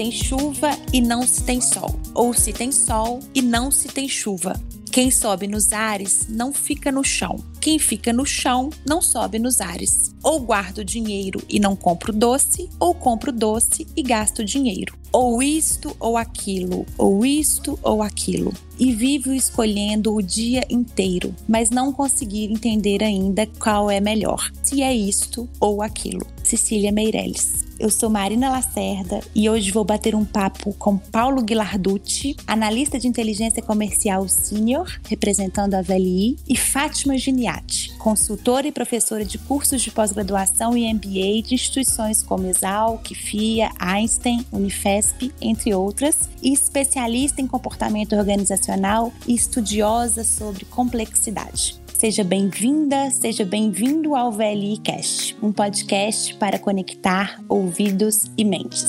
tem chuva e não se tem sol, ou se tem sol e não se tem chuva. Quem sobe nos ares não fica no chão. Quem fica no chão não sobe nos ares. Ou guardo dinheiro e não compro doce, ou compro doce e gasto dinheiro. Ou isto ou aquilo, ou isto ou aquilo. E vivo escolhendo o dia inteiro, mas não conseguir entender ainda qual é melhor, se é isto ou aquilo. Cecília Meirelles. Eu sou Marina Lacerda e hoje vou bater um papo com Paulo Guilarducci, analista de inteligência comercial sênior, representando a VLI, e Fátima Giniati, consultora e professora de cursos de pós-graduação e MBA de instituições como Exalc, FIA, Einstein, Unifesp, entre outras, e especialista em comportamento organizacional e estudiosa sobre complexidade. Seja bem-vinda, seja bem-vindo ao VLI Cast, um podcast para conectar ouvidos e mentes.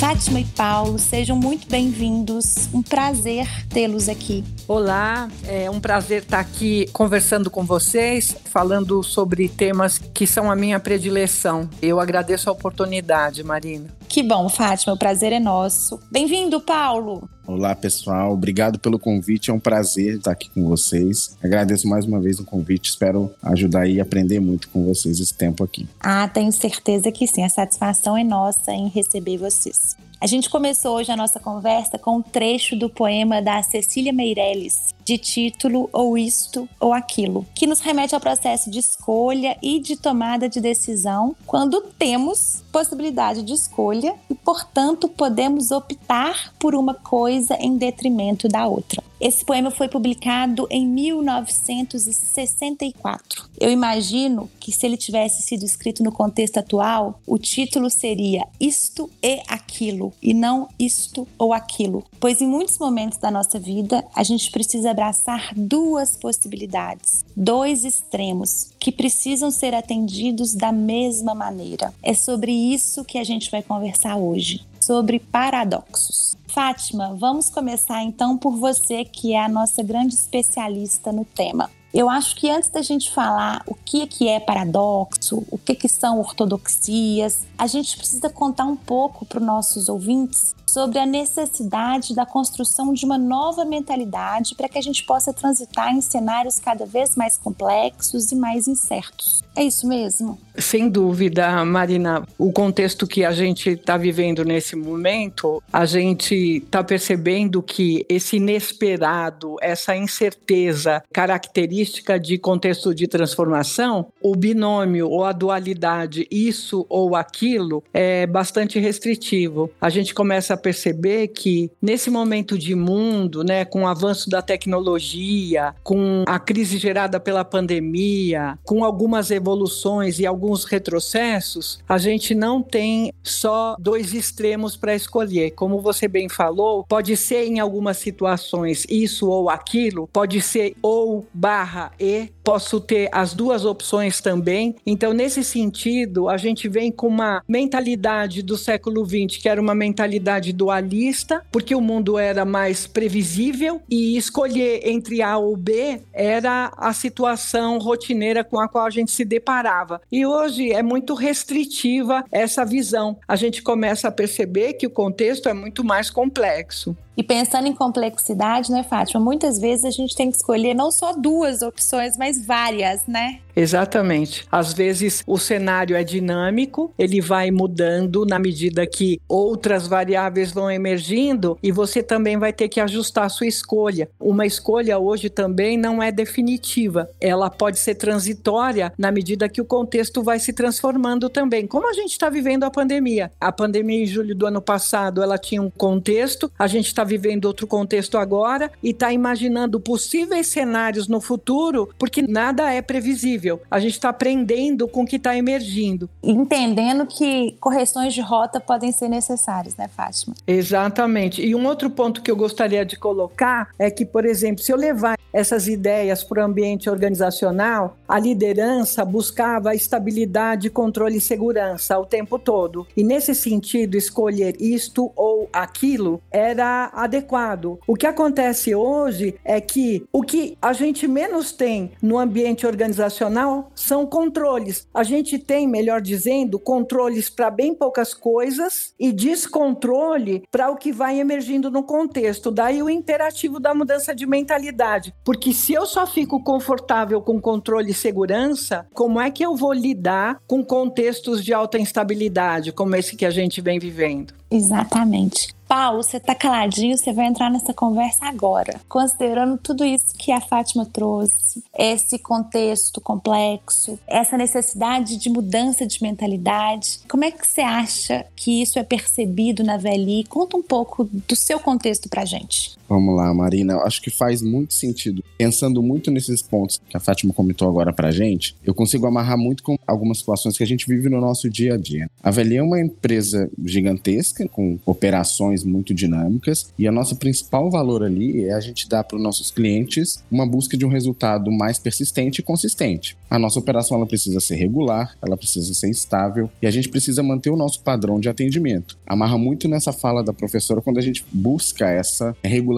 Fátima e Paulo, sejam muito bem-vindos. Um prazer tê-los aqui. Olá, é um prazer estar aqui conversando com vocês, falando sobre temas que são a minha predileção. Eu agradeço a oportunidade, Marina. Que bom, Fátima, o prazer é nosso. Bem-vindo, Paulo. Olá, pessoal. Obrigado pelo convite. É um prazer estar aqui com vocês. Agradeço mais uma vez o convite. Espero ajudar e aprender muito com vocês esse tempo aqui. Ah, tenho certeza que sim. A satisfação é nossa em receber vocês. A gente começou hoje a nossa conversa com um trecho do poema da Cecília Meirelles, de título Ou Isto ou Aquilo, que nos remete ao processo de escolha e de tomada de decisão quando temos possibilidade de escolha e, portanto, podemos optar por uma coisa em detrimento da outra. Esse poema foi publicado em 1964. Eu imagino que se ele tivesse sido escrito no contexto atual, o título seria Isto e Aquilo e não Isto ou Aquilo, pois em muitos momentos da nossa vida a gente precisa abraçar duas possibilidades, dois extremos que precisam ser atendidos da mesma maneira. É sobre isso que a gente vai conversar hoje, sobre paradoxos. Fátima, vamos começar então por você, que é a nossa grande especialista no tema. Eu acho que antes da gente falar o que, que é paradoxo, o que, que são ortodoxias, a gente precisa contar um pouco para os nossos ouvintes sobre a necessidade da construção de uma nova mentalidade para que a gente possa transitar em cenários cada vez mais complexos e mais incertos. É isso mesmo? Sem dúvida, Marina. O contexto que a gente está vivendo nesse momento, a gente está percebendo que esse inesperado, essa incerteza característica de contexto de transformação, o binômio ou a dualidade, isso ou aquilo, é bastante restritivo. A gente começa perceber que nesse momento de mundo, né, com o avanço da tecnologia, com a crise gerada pela pandemia, com algumas evoluções e alguns retrocessos, a gente não tem só dois extremos para escolher. Como você bem falou, pode ser em algumas situações isso ou aquilo, pode ser ou barra e, posso ter as duas opções também. Então, nesse sentido, a gente vem com uma mentalidade do século XX, que era uma mentalidade dualista, porque o mundo era mais previsível e escolher entre A ou B era a situação rotineira com a qual a gente se deparava. E hoje é muito restritiva essa visão. A gente começa a perceber que o contexto é muito mais complexo. E pensando em complexidade, né, Fátima? Muitas vezes a gente tem que escolher não só duas opções, mas várias, né? Exatamente. Às vezes o cenário é dinâmico, ele vai mudando na medida que outras variáveis vão emergindo e você também vai ter que ajustar a sua escolha. Uma escolha hoje também não é definitiva, ela pode ser transitória na medida que o contexto vai se transformando também. Como a gente está vivendo a pandemia? A pandemia em julho do ano passado ela tinha um contexto, a gente está vivendo outro contexto agora e está imaginando possíveis cenários no futuro, porque nada é previsível. A gente está aprendendo com o que está emergindo. Entendendo que correções de rota podem ser necessárias, né, Fátima? Exatamente. E um outro ponto que eu gostaria de colocar é que, por exemplo, se eu levar essas ideias para o ambiente organizacional, a liderança buscava estabilidade, controle e segurança o tempo todo. E nesse sentido, escolher isto ou aquilo era adequado. O que acontece hoje é que o que a gente menos tem no ambiente organizacional são controles. A gente tem, melhor dizendo, controles para bem poucas coisas e descontrole para o que vai emergindo no contexto. Daí o imperativo da mudança de mentalidade. Porque se eu só fico confortável com controle e segurança, como é que eu vou lidar com contextos de alta instabilidade, como esse que a gente vem vivendo? Exatamente. Paulo, você tá caladinho, você vai entrar nessa conversa agora. Considerando tudo isso que a Fátima trouxe, esse contexto complexo, essa necessidade de mudança de mentalidade, como é que você acha que isso é percebido na VLI? Conta um pouco do seu contexto pra gente. Vamos lá, Marina. Acho que faz muito sentido. Pensando muito nesses pontos que a Fátima comentou agora pra gente, eu consigo amarrar muito com algumas situações que a gente vive no nosso dia a dia. A VLI é uma empresa gigantesca, com operações muito dinâmicas, e a nossa principal valor ali é a gente dar para os nossos clientes uma busca de um resultado mais persistente e consistente. A nossa operação ela precisa ser regular, ela precisa ser estável e a gente precisa manter o nosso padrão de atendimento. Amarra muito nessa fala da professora quando a gente busca essa regularidade,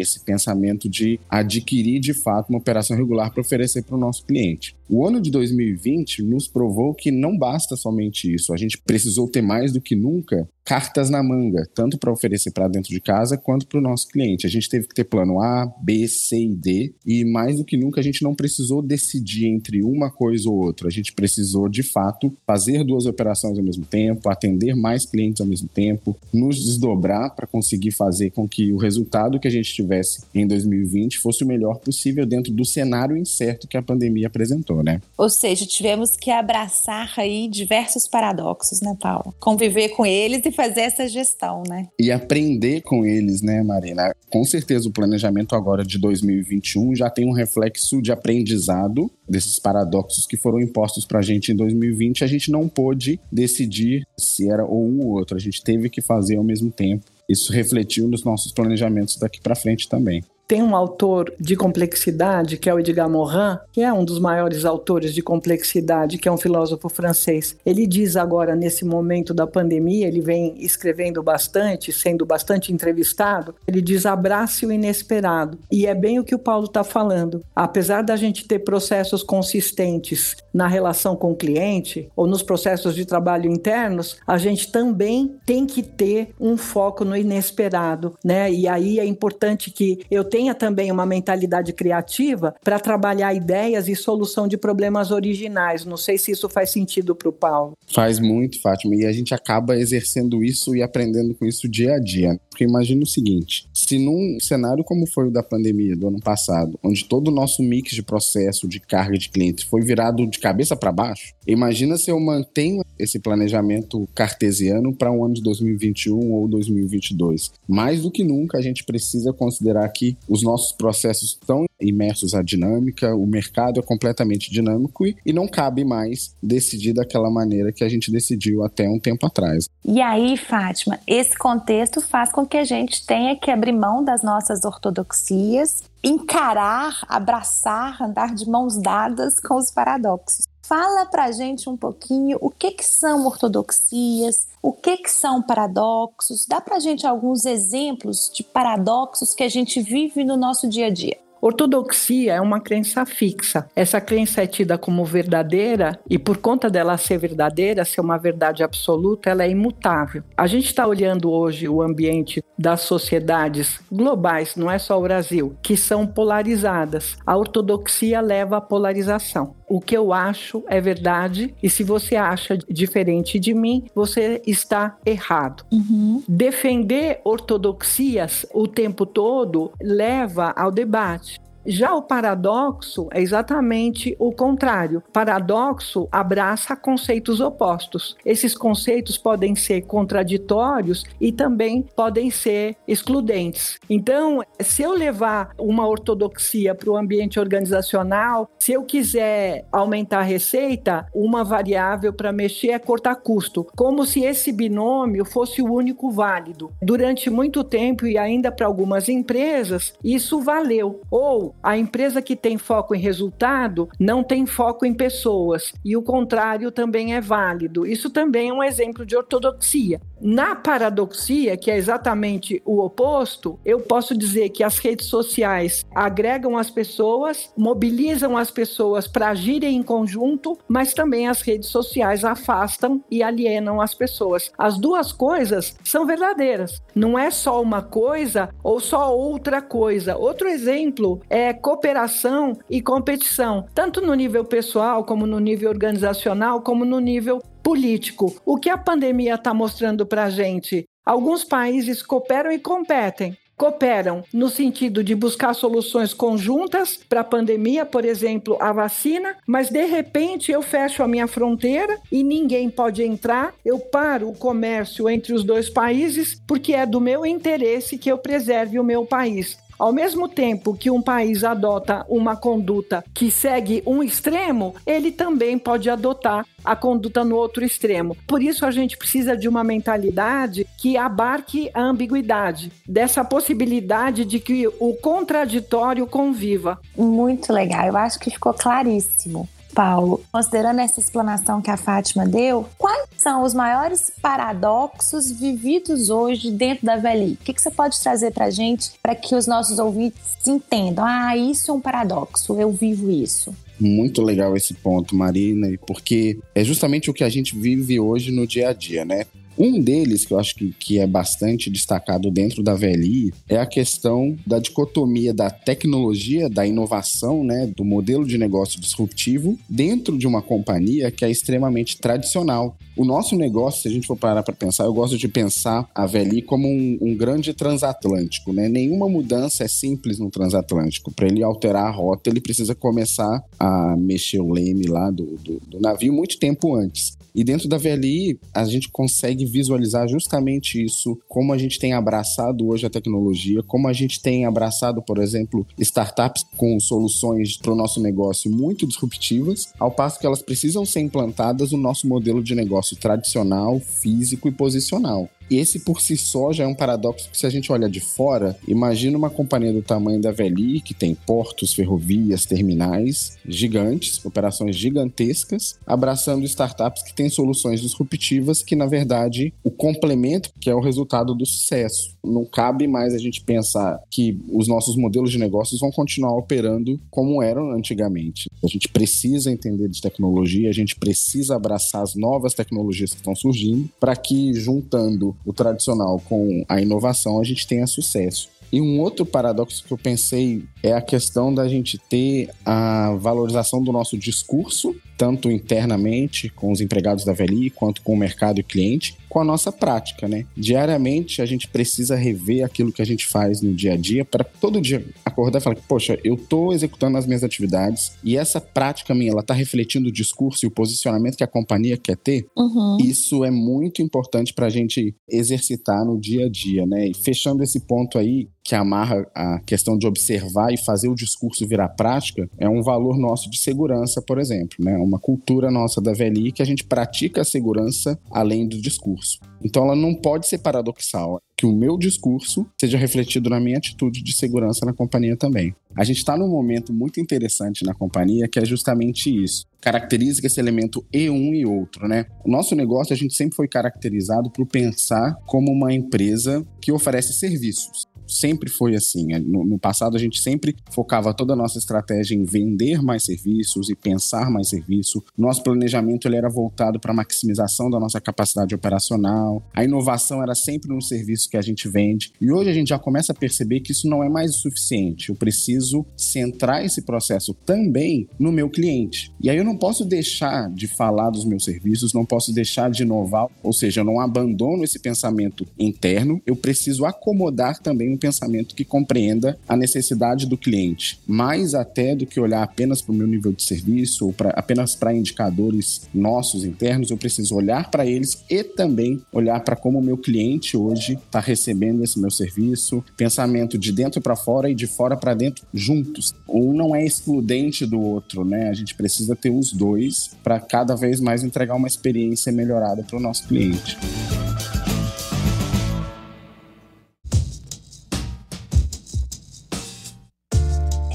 esse pensamento de adquirir de fato uma operação regular para oferecer para o nosso cliente. O ano de 2020 nos provou que não basta somente isso, a gente precisou ter mais do que nunca cartas na manga, tanto para oferecer para dentro de casa quanto para o nosso cliente. A gente teve que ter plano A, B, C e D, e mais do que nunca a gente não precisou decidir entre uma coisa ou outra. A gente precisou, de fato, fazer duas operações ao mesmo tempo, atender mais clientes ao mesmo tempo, nos desdobrar para conseguir fazer com que o resultado que a gente tivesse em 2020 fosse o melhor possível dentro do cenário incerto que a pandemia apresentou, né? Ou seja, tivemos que abraçar aí diversos paradoxos, né, Paulo? Conviver com eles e fazer essa gestão, né? E aprender com eles, né, Marina? Com certeza o planejamento agora de 2021 já tem um reflexo de aprendizado desses paradoxos que foram impostos para a gente em 2020. A gente não pôde decidir se era ou um ou outro, a gente teve que fazer ao mesmo tempo. Isso refletiu nos nossos planejamentos daqui para frente também. Tem um autor de complexidade, que é o Edgar Morin, que é um dos maiores autores de complexidade, que é um filósofo francês. Ele diz agora, nesse momento da pandemia, ele vem escrevendo bastante, sendo bastante entrevistado, ele diz abrace o inesperado. E é bem o que o Paulo está falando. Apesar da gente ter processos consistentes na relação com o cliente ou nos processos de trabalho internos, a gente também tem que ter um foco no inesperado, né? E aí é importante que eu tenha tenha também uma mentalidade criativa para trabalhar ideias e solução de problemas originais. Não sei se isso faz sentido para o Paulo. Faz muito, Fátima, e a gente acaba exercendo isso e aprendendo com isso dia a dia. Porque imagina o seguinte: se num cenário como foi o da pandemia do ano passado, onde todo o nosso mix de processo, de carga de clientes foi virado de cabeça para baixo, imagina se eu mantenho esse planejamento cartesiano para um ano de 2021 ou 2022. Mais do que nunca, a gente precisa considerar que os nossos processos estão imersos à dinâmica, o mercado é completamente dinâmico e, e não cabe mais decidir daquela maneira que a gente decidiu até um tempo atrás. E aí, Fátima, esse contexto faz com que a gente tenha que abrir mão das nossas ortodoxias, encarar, abraçar, andar de mãos dadas com os paradoxos. Fala pra gente um pouquinho o que, que são ortodoxias, o que, que são paradoxos. Dá pra gente alguns exemplos de paradoxos que a gente vive no nosso dia a dia. Ortodoxia é uma crença fixa. Essa crença é tida como verdadeira e, por conta dela ser verdadeira, ser uma verdade absoluta, ela é imutável. A gente está olhando hoje o ambiente das sociedades globais, não é só o Brasil, que são polarizadas. A ortodoxia leva à polarização. O que eu acho é verdade e se você acha diferente de mim, você está errado. Uhum. Defender ortodoxias o tempo todo leva ao debate. Já o paradoxo é exatamente o contrário. Paradoxo abraça conceitos opostos. Esses conceitos podem ser contraditórios e também podem ser excludentes. Então, se eu levar uma ortodoxia para o ambiente organizacional, se eu quiser aumentar a receita, uma variável para mexer é cortar custo, como se esse binômio fosse o único válido. Durante muito tempo e ainda para algumas empresas, isso valeu. Ou a empresa que tem foco em resultado não tem foco em pessoas, e o contrário também é válido. Isso também é um exemplo de ortodoxia. Na paradoxia, que é exatamente o oposto, eu posso dizer que as redes sociais agregam as pessoas, mobilizam as pessoas para agirem em conjunto, mas também as redes sociais afastam e alienam as pessoas. As duas coisas são verdadeiras. Não é só uma coisa ou só outra coisa. Outro exemplo é cooperação e competição, tanto no nível pessoal, como no nível organizacional, como no nível político. O que a pandemia está mostrando para a gente? Alguns países cooperam e competem. Cooperam no sentido de buscar soluções conjuntas para a pandemia, por exemplo, a vacina, mas de repente eu fecho a minha fronteira e ninguém pode entrar, eu paro o comércio entre os dois países porque é do meu interesse que eu preserve o meu país. Ao mesmo tempo que um país adota uma conduta que segue um extremo, ele também pode adotar a conduta no outro extremo. Por isso a gente precisa de uma mentalidade que abarque a ambiguidade, dessa possibilidade de que o contraditório conviva. Muito legal, eu acho que ficou claríssimo. Paulo, considerando essa explanação que a Fátima deu, quais são os maiores paradoxos vividos hoje dentro da VLI? O que, que você pode trazer para gente para que os nossos ouvintes entendam? Ah, isso é um paradoxo, eu vivo isso. Muito legal esse ponto, Marina, porque é justamente o que a gente vive hoje no dia a dia, né? Um deles, que eu acho que, que é bastante destacado dentro da VLI, é a questão da dicotomia da tecnologia, da inovação, né, do modelo de negócio disruptivo dentro de uma companhia que é extremamente tradicional. O nosso negócio, se a gente for parar para pensar, eu gosto de pensar a VLI como um, um grande transatlântico, né? Nenhuma mudança é simples no transatlântico. Para ele alterar a rota, ele precisa começar a mexer o leme lá do, do, do navio muito tempo antes. E dentro da VLI, a gente consegue visualizar justamente isso, como a gente tem abraçado hoje a tecnologia, como a gente tem abraçado, por exemplo, startups com soluções para o nosso negócio muito disruptivas, ao passo que elas precisam ser implantadas no nosso modelo de negócio tradicional, físico e posicional. Esse por si só já é um paradoxo que se a gente olha de fora, imagina uma companhia do tamanho da VLI, que tem portos, ferrovias, terminais gigantes, operações gigantescas, abraçando startups que têm soluções disruptivas que, na verdade, o complemento que é o resultado do sucesso. Não cabe mais a gente pensar que os nossos modelos de negócios vão continuar operando como eram antigamente. A gente precisa entender de tecnologia, a gente precisa abraçar as novas tecnologias que estão surgindo para que, juntando o tradicional com a inovação, a gente tenha sucesso. E um outro paradoxo que eu pensei é a questão da gente ter a valorização do nosso discurso tanto internamente com os empregados da VLI, quanto com o mercado e cliente, com a nossa prática, né? Diariamente a gente precisa rever aquilo que a gente faz no dia a dia para todo dia acordar e falar que, poxa, eu estou executando as minhas atividades e essa prática minha, ela está refletindo o discurso e o posicionamento que a companhia quer ter. Uhum. Isso é muito importante para a gente exercitar no dia a dia, né? E fechando esse ponto aí, que amarra a questão de observar e fazer o discurso virar prática, é um valor nosso de segurança, por exemplo, né? Uma cultura nossa da VLI que a gente pratica a segurança além do discurso. Então ela não pode ser paradoxal que o meu discurso seja refletido na minha atitude de segurança na companhia também. A gente está num momento muito interessante na companhia que é justamente isso. Caracteriza esse elemento e um e outro, né? O nosso negócio a gente sempre foi caracterizado por pensar como uma empresa que oferece serviços sempre foi assim. No, no, passado, a gente sempre focava toda a nossa estratégia em vender mais serviços e pensar mais serviço. Nosso planejamento ele era voltado para a maximização da nossa capacidade operacional. A inovação era sempre no serviço que a gente vende. E hoje a gente já começa a perceber que isso não é mais o suficiente. Eu preciso centrar esse processo também no meu cliente. E aí eu não posso deixar de falar dos meus serviços, não posso deixar de inovar, ou seja, eu não abandono esse pensamento interno, eu preciso acomodar também um pensamento que compreenda a necessidade do cliente, mais até do que olhar apenas para o meu nível de serviço ou pra, apenas para indicadores nossos internos, eu preciso olhar para eles e também olhar para como o meu cliente hoje está recebendo esse meu serviço, pensamento de dentro para fora e de fora para dentro juntos. Um não é excludente do outro, né? A gente precisa ter os dois para cada vez mais entregar uma experiência melhorada para o nosso cliente.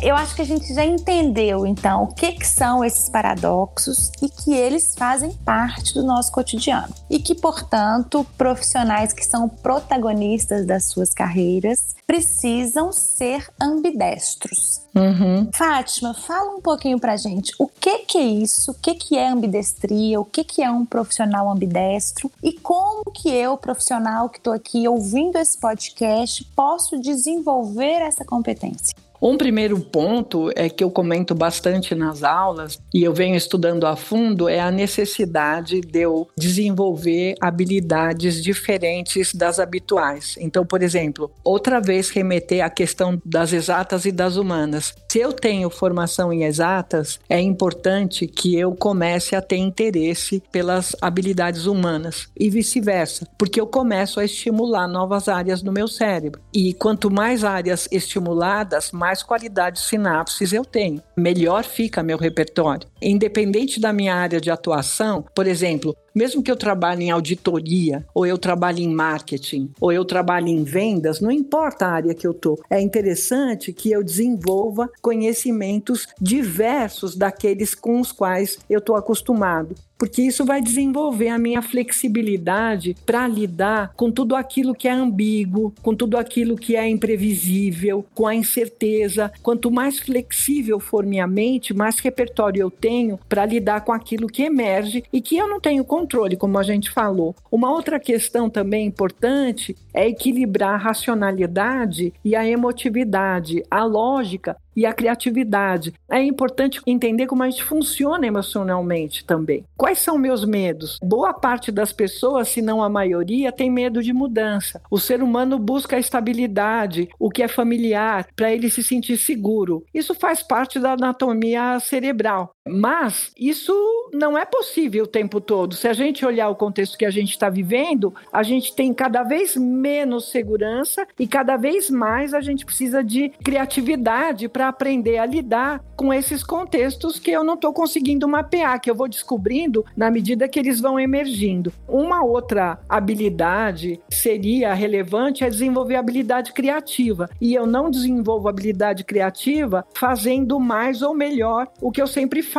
Eu acho que a gente já entendeu, então, o que, que são esses paradoxos e que eles fazem parte do nosso cotidiano. E que, portanto, profissionais que são protagonistas das suas carreiras precisam ser ambidestros. Uhum. Fátima, fala um pouquinho pra gente o que, que é isso, o que, que é ambidestria, o que, que é um profissional ambidestro e como que eu, profissional que estou aqui ouvindo esse podcast, posso desenvolver essa competência. Um primeiro ponto é que eu comento bastante nas aulas e eu venho estudando a fundo é a necessidade de eu desenvolver habilidades diferentes das habituais. Então, por exemplo, outra vez remeter à questão das exatas e das humanas. Se eu tenho formação em exatas, é importante que eu comece a ter interesse pelas habilidades humanas e vice-versa, porque eu começo a estimular novas áreas no meu cérebro. E quanto mais áreas estimuladas, mais mais qualidade de sinapses eu tenho, melhor fica meu repertório. Independente da minha área de atuação, por exemplo, mesmo que eu trabalhe em auditoria, ou eu trabalhe em marketing, ou eu trabalhe em vendas, não importa a área que eu tô. É interessante que eu desenvolva conhecimentos diversos daqueles com os quais eu estou acostumado porque isso vai desenvolver a minha flexibilidade para lidar com tudo aquilo que é ambíguo, com tudo aquilo que é imprevisível, com a incerteza. Quanto mais flexível for minha mente, mais repertório eu tenho para lidar com aquilo que emerge e que eu não tenho controle controle, como a gente falou. Uma outra questão também importante é equilibrar a racionalidade e a emotividade, a lógica e a criatividade. É importante entender como a gente funciona emocionalmente também. Quais são meus medos? Boa parte das pessoas, se não a maioria, tem medo de mudança. O ser humano busca a estabilidade, o que é familiar, para ele se sentir seguro. Isso faz parte da anatomia cerebral. Mas isso não é possível o tempo todo. Se a gente olhar o contexto que a gente está vivendo, a gente tem cada vez menos segurança e cada vez mais a gente precisa de criatividade para aprender a lidar com esses contextos que eu não estou conseguindo mapear, que eu vou descobrindo na medida que eles vão emergindo. Uma outra habilidade seria relevante é desenvolver habilidade criativa. E eu não desenvolvo habilidade criativa fazendo mais ou melhor o que eu sempre faço,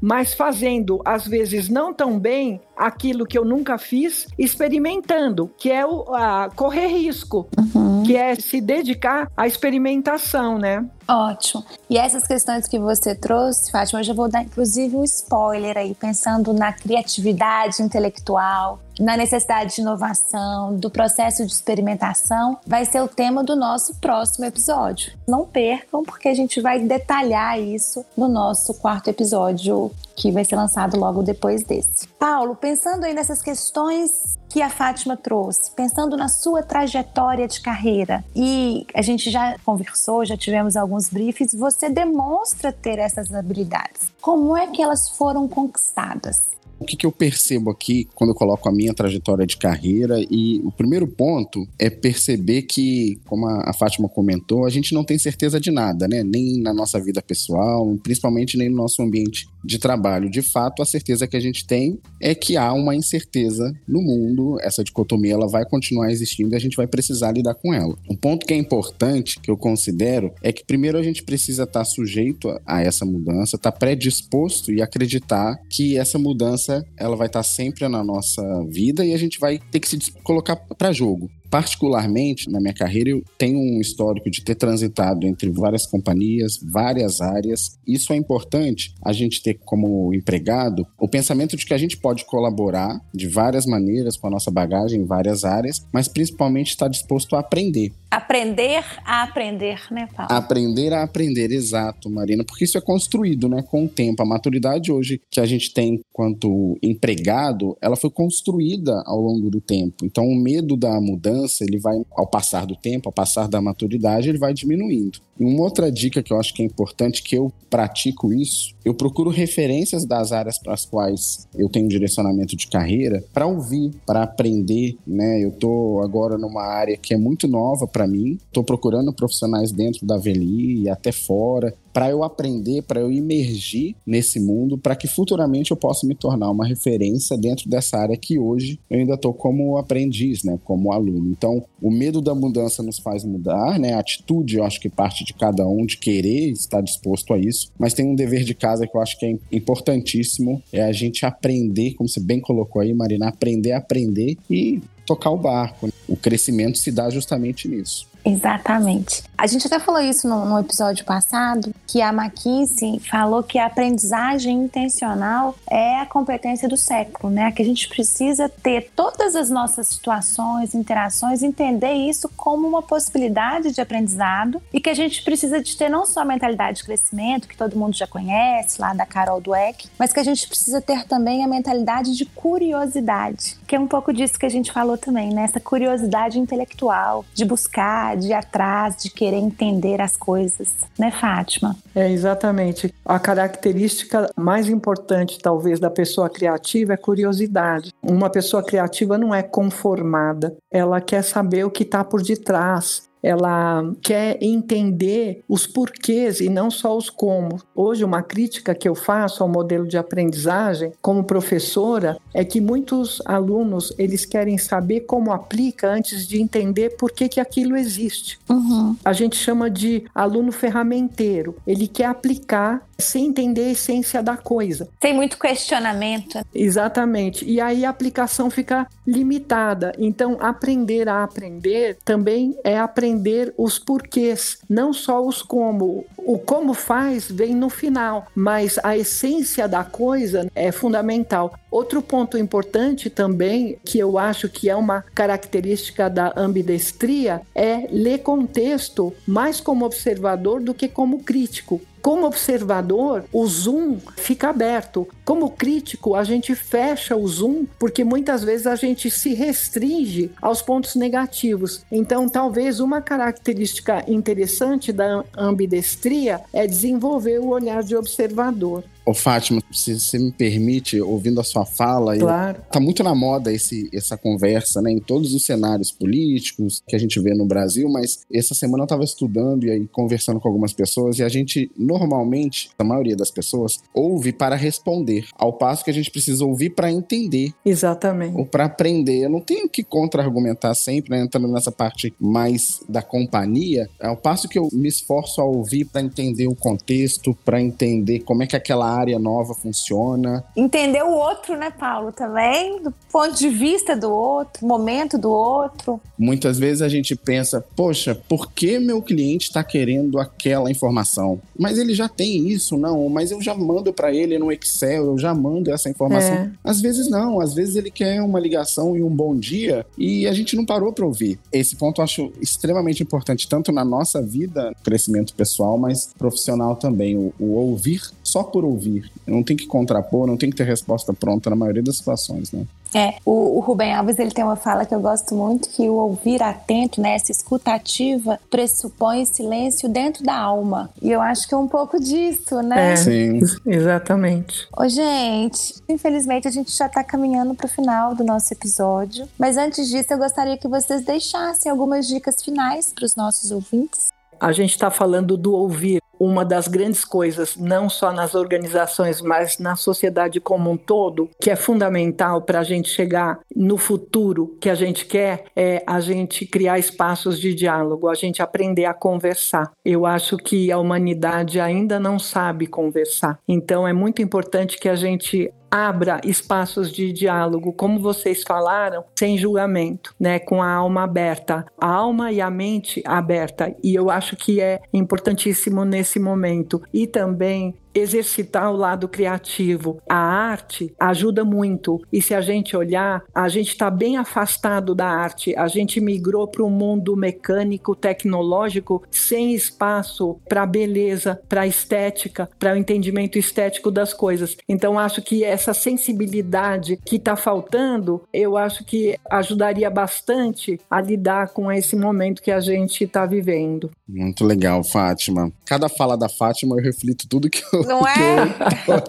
mas fazendo, às vezes, não tão bem aquilo que eu nunca fiz, experimentando, que é o, a correr risco, uhum. que é se dedicar à experimentação, né? Ótimo. E essas questões que você trouxe, Fátima, eu já vou dar inclusive um spoiler aí, pensando na criatividade intelectual, na necessidade de inovação, do processo de experimentação, vai ser o tema do nosso próximo episódio. Não percam, porque a gente vai detalhar isso no nosso quarto episódio, que vai ser lançado logo depois desse. Paulo, pensando aí nessas questões que a Fátima trouxe, pensando na sua trajetória de carreira, e a gente já conversou, já tivemos alguns briefs, você demonstra ter essas habilidades. Como é que elas foram conquistadas? O que, que eu percebo aqui quando eu coloco a minha trajetória de carreira? E o primeiro ponto é perceber que, como a Fátima comentou, a gente não tem certeza de nada, né? Nem na nossa vida pessoal, principalmente nem no nosso ambiente de trabalho. De fato, a certeza que a gente tem é que há uma incerteza no mundo, essa dicotomia ela vai continuar existindo e a gente vai precisar lidar com ela. Um ponto que é importante, que eu considero, é que primeiro a gente precisa estar sujeito a essa mudança, estar predisposto e acreditar que essa mudança ela vai estar sempre na nossa vida e a gente vai ter que se colocar para jogo particularmente na minha carreira, eu tenho um histórico de ter transitado entre várias companhias, várias áreas. Isso é importante a gente ter como empregado o pensamento de que a gente pode colaborar de várias maneiras com a nossa bagagem em várias áreas, mas principalmente estar disposto a aprender. Aprender a aprender, né, Paulo? Aprender a aprender, exato, Marina, porque isso é construído, né, com o tempo. A maturidade hoje que a gente tem quanto empregado, ela foi construída ao longo do tempo. Então, o medo da mudança, ele vai, ao passar do tempo, ao passar da maturidade, ele vai diminuindo. Uma outra dica que eu acho que é importante, que eu pratico isso, eu procuro referências das áreas para as quais eu tenho direcionamento de carreira para ouvir, para aprender, né? Eu tô agora numa área que é muito nova para mim, tô procurando profissionais dentro da Veli e até fora, para eu aprender, para eu imergir nesse mundo, para que futuramente eu possa me tornar uma referência dentro dessa área que hoje eu ainda estou como aprendiz, né, como aluno. Então, o medo da mudança nos faz mudar, né? A atitude, eu acho que parte de cada um de querer estar disposto a isso, mas tem um dever de casa que eu acho que é importantíssimo, é a gente aprender, como você bem colocou aí, Marina, aprender aprender e tocar o barco. O crescimento se dá justamente nisso. Exatamente. A gente até falou isso no, no, episódio passado, que a McKinsey falou que a aprendizagem intencional é a competência do século, né? Que a gente precisa ter todas as nossas situações, interações, entender isso como uma possibilidade de aprendizado e que a gente precisa de ter não só a mentalidade de crescimento, que todo mundo já conhece, lá da Carol Dweck, mas que a gente precisa ter também a mentalidade de curiosidade, que é um pouco disso que a gente falou também, né? Essa curiosidade intelectual, de buscar, de ir atrás, de querer entender as coisas, né, Fátima? É, exatamente. A característica mais importante, talvez, da pessoa criativa é curiosidade. Uma pessoa criativa não é conformada, ela quer saber o que está por detrás, ela quer entender os porquês e não só os como. Hoje, uma crítica que eu faço ao modelo de aprendizagem como professora é que muitos alunos eles querem saber como aplica antes de entender por que, que aquilo existe. Uhum. A gente chama de aluno ferramenteiro. Ele quer aplicar sem entender a essência da coisa. Tem muito questionamento. Exatamente. E aí a aplicação fica limitada. Então, aprender a aprender também é aprender os porquês, não só os como. O como faz vem no final, mas a essência da coisa é fundamental. Outro ponto importante também, que eu acho que é uma característica da ambidestria, é ler contexto mais como observador do que como crítico. Como observador, o zoom fica aberto. Como crítico, a gente fecha o zoom porque muitas vezes a gente se restringe aos pontos negativos. Então, talvez uma característica interessante da ambidestria é desenvolver o olhar de observador. Ô Fátima, se você me permite, ouvindo a sua fala, claro. tá muito na moda esse, essa conversa, né, em todos os cenários políticos que a gente vê no Brasil, mas essa semana eu estava estudando e aí conversando com algumas pessoas e a gente normalmente, a maioria das pessoas, ouve para responder, ao passo que a gente precisa ouvir para entender. Exatamente. Ou para aprender. Eu não tenho que contra-argumentar sempre, né, entrando nessa parte mais da companhia, ao passo que eu me esforço a ouvir para entender o contexto, para entender como é que aquela área nova funciona. Entender o outro, né, Paulo, também, do ponto de vista do outro, momento do outro. Muitas vezes a gente pensa, poxa, por que meu cliente está querendo aquela informação? Mas ele já tem isso, não, mas eu já mando para ele no Excel, eu já mando essa informação. É. Às vezes não, às vezes ele quer uma ligação e um bom dia e a gente não parou para ouvir. Esse ponto eu acho extremamente importante, tanto na nossa vida, crescimento pessoal, mas profissional também. O, o ouvir só por ouvir. Não tem que contrapor, não tem que ter resposta pronta na maioria das situações, né? É, o, o Rubem Alves ele tem uma fala que eu gosto muito, que o ouvir atento, né, essa escutativa, pressupõe silêncio dentro da alma. E eu acho que é um pouco disso, né? É, Sim. Exatamente. Ô, gente, infelizmente a gente já está caminhando para o final do nosso episódio. Mas antes disso, eu gostaria que vocês deixassem algumas dicas finais para os nossos ouvintes. A gente está falando do ouvir uma das grandes coisas, não só nas organizações, mas na sociedade como um todo, que é fundamental para a gente chegar no futuro que a gente quer, é a gente criar espaços de diálogo, a gente aprender a conversar. Eu acho que a humanidade ainda não sabe conversar. Então é muito importante que a gente abra espaços de diálogo, como vocês falaram, sem julgamento, né, com a alma aberta, a alma e a mente aberta. E eu acho que é importantíssimo nesse momento. E também exercitar o lado criativo. A arte ajuda muito. E se a gente olhar, a gente está bem afastado da arte. A gente migrou para um mundo mecânico, tecnológico, sem espaço para beleza, para estética, para o entendimento estético das coisas. Então, acho que essa sensibilidade que está faltando, eu acho que ajudaria bastante a lidar com esse momento que a gente está vivendo. Muito legal, Fátima. Cada fala da Fátima eu reflito tudo que eu Não é?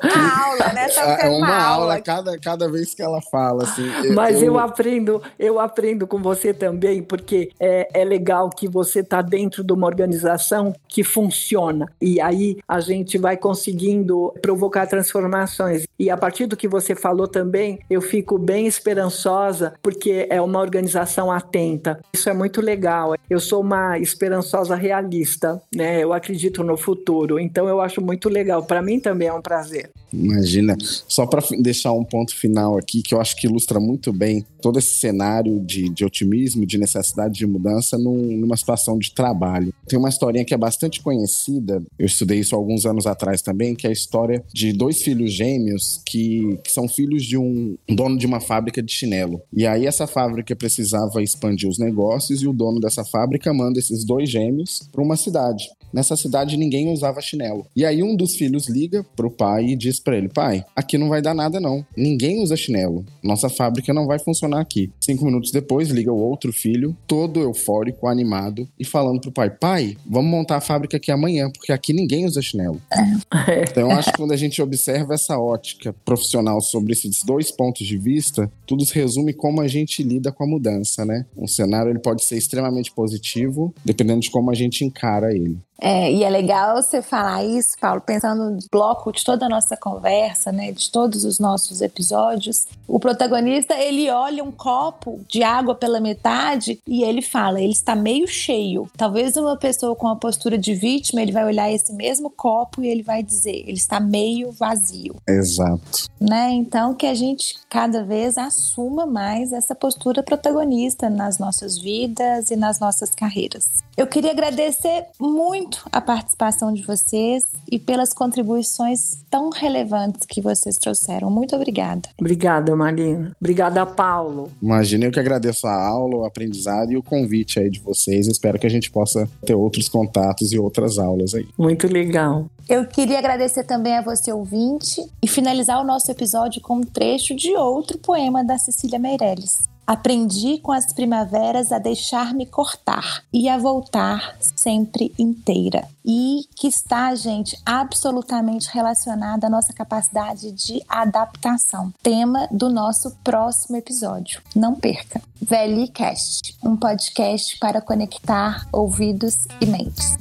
uma aula, né? Tá é uma, uma aula, aula cada, cada vez que ela fala, assim. Mas eu... eu, aprendo, eu aprendo com você também, porque é, é legal que você está dentro de uma organização que funciona. E aí a gente vai conseguindo provocar transformações. E a partir do que você falou também, eu fico bem esperançosa, porque é uma organização atenta. Isso é muito legal. Eu sou uma esperançosa realista, né? Eu acredito no futuro. Então eu acho muito legal. Para mim também é um prazer. Imagina. Só para deixar um ponto final aqui, que eu acho que ilustra muito bem todo esse cenário de, de otimismo, de necessidade de mudança num, numa situação de trabalho. Tem uma historinha que é bastante conhecida, eu estudei isso alguns anos atrás também, que é a história de dois filhos gêmeos que, que são filhos de um dono de uma fábrica de chinelo. E aí essa fábrica precisava expandir os negócios e o dono dessa fábrica manda esses dois gêmeos para uma cidade. Nessa cidade ninguém usava chinelo. E aí um dos filhos liga pro pai e diz para ele: "Pai, aqui não vai dar nada não. Ninguém usa chinelo. Nossa fábrica não vai funcionar aqui." Cinco minutos depois liga o outro filho, todo eufórico, animado e falando pro pai: "Pai, vamos montar a fábrica aqui amanhã, porque aqui ninguém usa chinelo." então eu acho que quando a gente observa essa ótica profissional sobre esses dois pontos de vista, tudo se resume como a gente lida com a mudança, né? Um cenário ele pode ser extremamente positivo, dependendo de como a gente encara ele. É, e é legal você falar isso, Paulo, pensando no bloco de toda a nossa conversa, né, de todos os nossos episódios. O protagonista, ele olha um copo de água pela metade e ele fala, ele está meio cheio. Talvez uma pessoa com a postura de vítima, ele vai olhar esse mesmo copo e ele vai dizer, ele está meio vazio. Exato. Né? Então que a gente cada vez assuma mais essa postura protagonista nas nossas vidas e nas nossas carreiras. Eu queria agradecer muito a participação de vocês e pelas contribuições tão relevantes que vocês trouxeram. Muito obrigada. Obrigada, Marina. Obrigada, Paulo. Imagina, eu que agradeço a aula, o aprendizado e o convite aí de vocês. Espero que a gente possa ter outros contatos e outras aulas aí. Muito legal. Eu queria agradecer também a você, ouvinte, e finalizar o nosso episódio com um trecho de outro poema da Cecília Meirelles. Aprendi com as primaveras a deixar-me cortar e a voltar sempre inteira. E que está, gente, absolutamente relacionada à nossa capacidade de adaptação. Tema do nosso próximo episódio. Não perca. Velicast, um podcast para conectar ouvidos e mentes.